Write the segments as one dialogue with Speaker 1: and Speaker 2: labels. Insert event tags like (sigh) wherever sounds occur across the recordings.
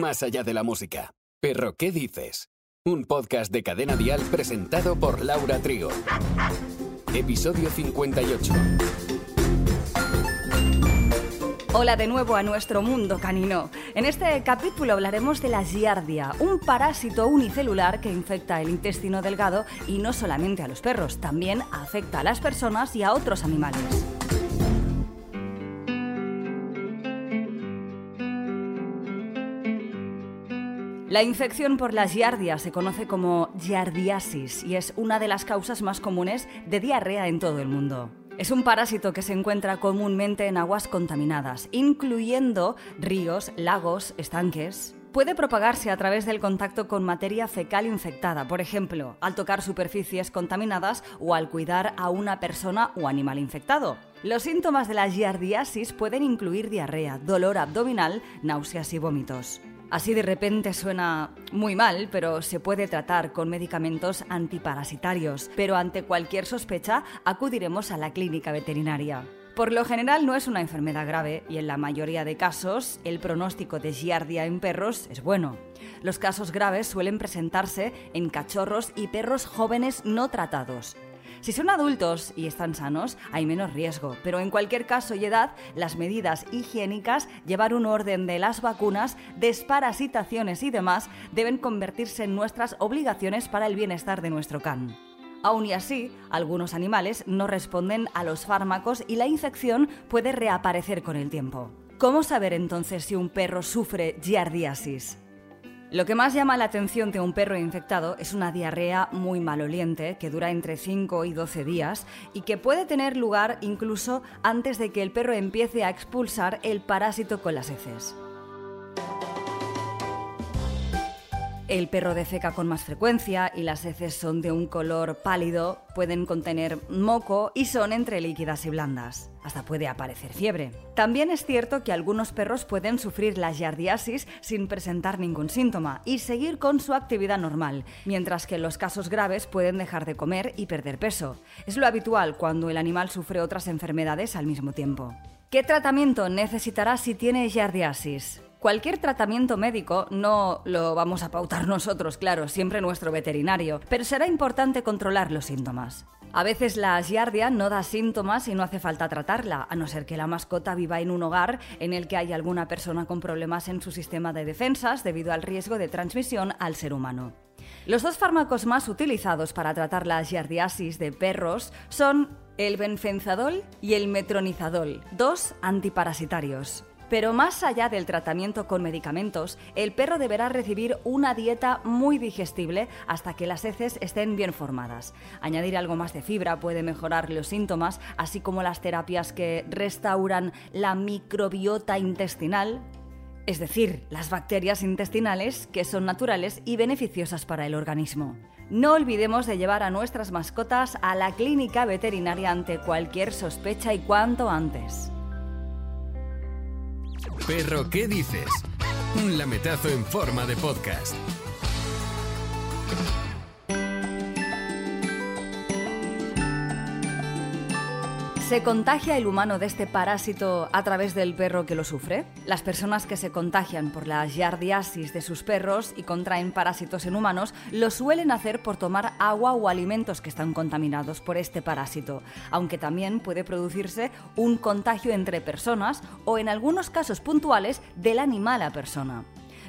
Speaker 1: más allá de la música. Perro, ¿qué dices? Un podcast de Cadena Dial presentado por Laura Trigo. Episodio 58.
Speaker 2: Hola de nuevo a nuestro mundo canino. En este capítulo hablaremos de la giardia, un parásito unicelular que infecta el intestino delgado y no solamente a los perros, también afecta a las personas y a otros animales. La infección por la giardia se conoce como giardiasis y es una de las causas más comunes de diarrea en todo el mundo. Es un parásito que se encuentra comúnmente en aguas contaminadas, incluyendo ríos, lagos, estanques. Puede propagarse a través del contacto con materia fecal infectada, por ejemplo, al tocar superficies contaminadas o al cuidar a una persona o animal infectado. Los síntomas de la giardiasis pueden incluir diarrea, dolor abdominal, náuseas y vómitos. Así de repente suena muy mal, pero se puede tratar con medicamentos antiparasitarios, pero ante cualquier sospecha acudiremos a la clínica veterinaria. Por lo general no es una enfermedad grave y en la mayoría de casos el pronóstico de giardia en perros es bueno. Los casos graves suelen presentarse en cachorros y perros jóvenes no tratados. Si son adultos y están sanos, hay menos riesgo, pero en cualquier caso y edad, las medidas higiénicas, llevar un orden de las vacunas, desparasitaciones y demás deben convertirse en nuestras obligaciones para el bienestar de nuestro can. Aún y así, algunos animales no responden a los fármacos y la infección puede reaparecer con el tiempo. ¿Cómo saber entonces si un perro sufre giardiasis? Lo que más llama la atención de un perro infectado es una diarrea muy maloliente que dura entre 5 y 12 días y que puede tener lugar incluso antes de que el perro empiece a expulsar el parásito con las heces. El perro defeca con más frecuencia y las heces son de un color pálido, pueden contener moco y son entre líquidas y blandas. Hasta puede aparecer fiebre. También es cierto que algunos perros pueden sufrir la giardiasis sin presentar ningún síntoma y seguir con su actividad normal, mientras que en los casos graves pueden dejar de comer y perder peso. Es lo habitual cuando el animal sufre otras enfermedades al mismo tiempo. ¿Qué tratamiento necesitará si tiene giardiasis? Cualquier tratamiento médico no lo vamos a pautar (laughs) nosotros, claro, siempre nuestro veterinario, pero será importante controlar los síntomas. A veces la giardia no da síntomas y no hace falta tratarla, a no ser que la mascota viva en un hogar en el que hay alguna persona con problemas en su sistema de defensas debido al riesgo de transmisión al ser humano. Los dos fármacos más utilizados para tratar la giardiasis de perros son el benfenzadol y el metronidazol, dos antiparasitarios. Pero más allá del tratamiento con medicamentos, el perro deberá recibir una dieta muy digestible hasta que las heces estén bien formadas. Añadir algo más de fibra puede mejorar los síntomas, así como las terapias que restauran la microbiota intestinal, es decir, las bacterias intestinales que son naturales y beneficiosas para el organismo. No olvidemos de llevar a nuestras mascotas a la clínica veterinaria ante cualquier sospecha y cuanto antes.
Speaker 1: Perro, ¿qué dices? Un lametazo en forma de podcast.
Speaker 2: ¿Se contagia el humano de este parásito a través del perro que lo sufre? Las personas que se contagian por la giardiasis de sus perros y contraen parásitos en humanos lo suelen hacer por tomar agua o alimentos que están contaminados por este parásito, aunque también puede producirse un contagio entre personas o en algunos casos puntuales del animal a persona.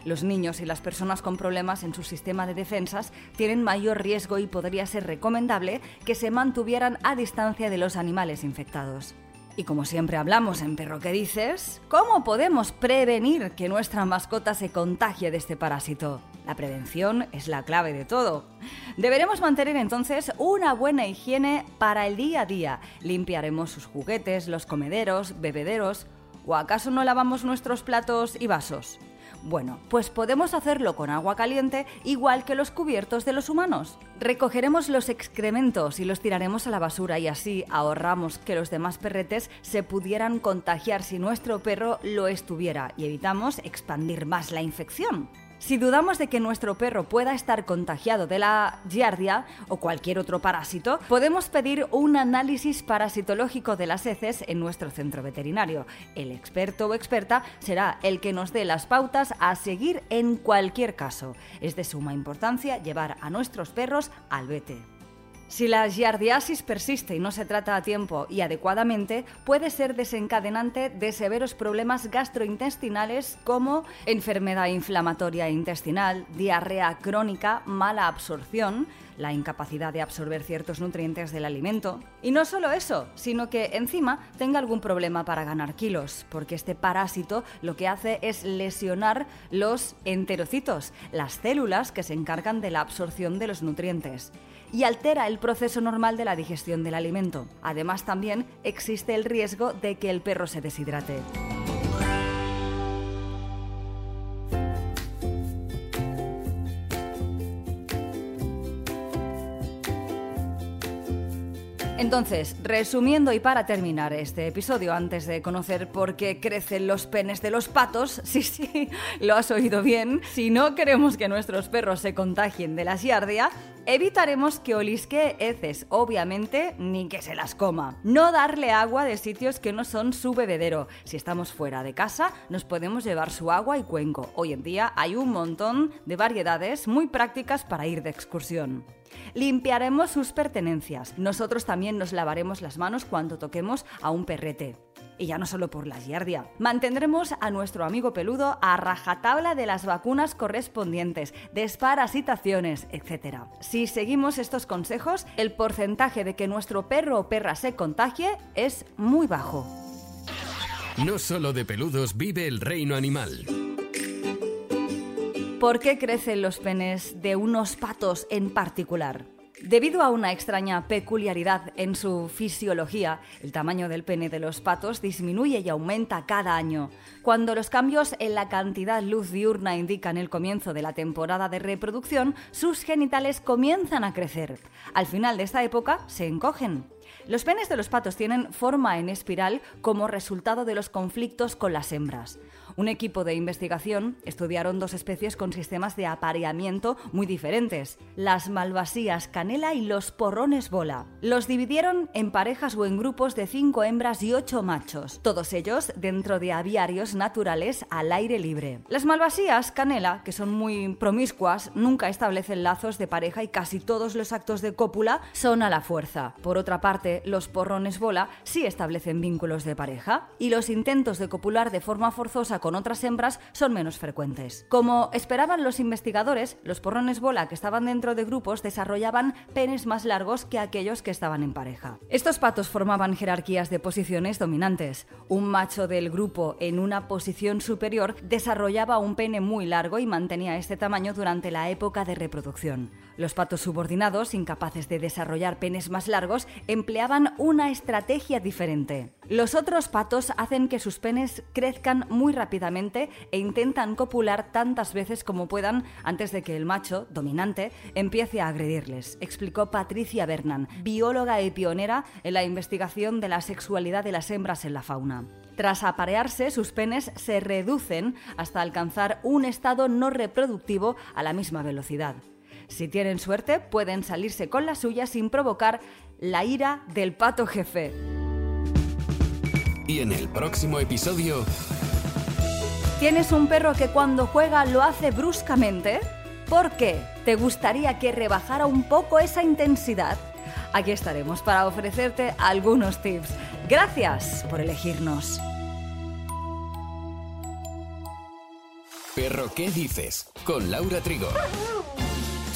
Speaker 2: Los niños y las personas con problemas en su sistema de defensas tienen mayor riesgo y podría ser recomendable que se mantuvieran a distancia de los animales infectados. Y como siempre hablamos en Perro que dices, ¿cómo podemos prevenir que nuestra mascota se contagie de este parásito? La prevención es la clave de todo. Deberemos mantener entonces una buena higiene para el día a día. Limpiaremos sus juguetes, los comederos, bebederos. ¿O acaso no lavamos nuestros platos y vasos? Bueno, pues podemos hacerlo con agua caliente igual que los cubiertos de los humanos. Recogeremos los excrementos y los tiraremos a la basura y así ahorramos que los demás perretes se pudieran contagiar si nuestro perro lo estuviera y evitamos expandir más la infección. Si dudamos de que nuestro perro pueda estar contagiado de la giardia o cualquier otro parásito, podemos pedir un análisis parasitológico de las heces en nuestro centro veterinario. El experto o experta será el que nos dé las pautas a seguir en cualquier caso. Es de suma importancia llevar a nuestros perros al vete. Si la giardiasis persiste y no se trata a tiempo y adecuadamente, puede ser desencadenante de severos problemas gastrointestinales como enfermedad inflamatoria intestinal, diarrea crónica, mala absorción, la incapacidad de absorber ciertos nutrientes del alimento. Y no solo eso, sino que encima tenga algún problema para ganar kilos, porque este parásito lo que hace es lesionar los enterocitos, las células que se encargan de la absorción de los nutrientes y altera el proceso normal de la digestión del alimento. Además, también existe el riesgo de que el perro se deshidrate. Entonces, resumiendo y para terminar este episodio, antes de conocer por qué crecen los penes de los patos, (laughs) sí, sí, lo has oído bien, si no queremos que nuestros perros se contagien de la giardia, evitaremos que olisque heces, obviamente, ni que se las coma. No darle agua de sitios que no son su bebedero. Si estamos fuera de casa, nos podemos llevar su agua y cuenco. Hoy en día hay un montón de variedades muy prácticas para ir de excursión. Limpiaremos sus pertenencias. Nosotros también nos lavaremos las manos cuando toquemos a un perrete. Y ya no solo por la giardia. Mantendremos a nuestro amigo peludo a rajatabla de las vacunas correspondientes, desparasitaciones, etc. Si seguimos estos consejos, el porcentaje de que nuestro perro o perra se contagie es muy bajo.
Speaker 1: No solo de peludos vive el reino animal.
Speaker 2: ¿Por qué crecen los penes de unos patos en particular? Debido a una extraña peculiaridad en su fisiología, el tamaño del pene de los patos disminuye y aumenta cada año. Cuando los cambios en la cantidad luz diurna indican el comienzo de la temporada de reproducción, sus genitales comienzan a crecer. Al final de esta época se encogen. Los penes de los patos tienen forma en espiral como resultado de los conflictos con las hembras. Un equipo de investigación estudiaron dos especies con sistemas de apareamiento muy diferentes, las malvasías canela y los porrones bola. Los dividieron en parejas o en grupos de cinco hembras y ocho machos, todos ellos dentro de aviarios naturales al aire libre. Las malvasías canela, que son muy promiscuas, nunca establecen lazos de pareja y casi todos los actos de cópula son a la fuerza. Por otra parte, los porrones bola sí establecen vínculos de pareja y los intentos de copular de forma forzosa con otras hembras son menos frecuentes. Como esperaban los investigadores, los porrones bola que estaban dentro de grupos desarrollaban penes más largos que aquellos que estaban en pareja. Estos patos formaban jerarquías de posiciones dominantes. Un macho del grupo en una posición superior desarrollaba un pene muy largo y mantenía este tamaño durante la época de reproducción. Los patos subordinados, incapaces de desarrollar penes más largos, empleaban una estrategia diferente. Los otros patos hacen que sus penes crezcan muy rápidamente e intentan copular tantas veces como puedan antes de que el macho, dominante, empiece a agredirles, explicó Patricia Bernan, bióloga y pionera en la investigación de la sexualidad de las hembras en la fauna. Tras aparearse, sus penes se reducen hasta alcanzar un estado no reproductivo a la misma velocidad. Si tienen suerte, pueden salirse con la suya sin provocar la ira del pato jefe.
Speaker 1: Y en el próximo episodio...
Speaker 2: ¿Tienes un perro que cuando juega lo hace bruscamente? ¿Por qué? ¿Te gustaría que rebajara un poco esa intensidad? Aquí estaremos para ofrecerte algunos tips. Gracias por elegirnos.
Speaker 1: Perro, ¿qué dices? Con Laura Trigo.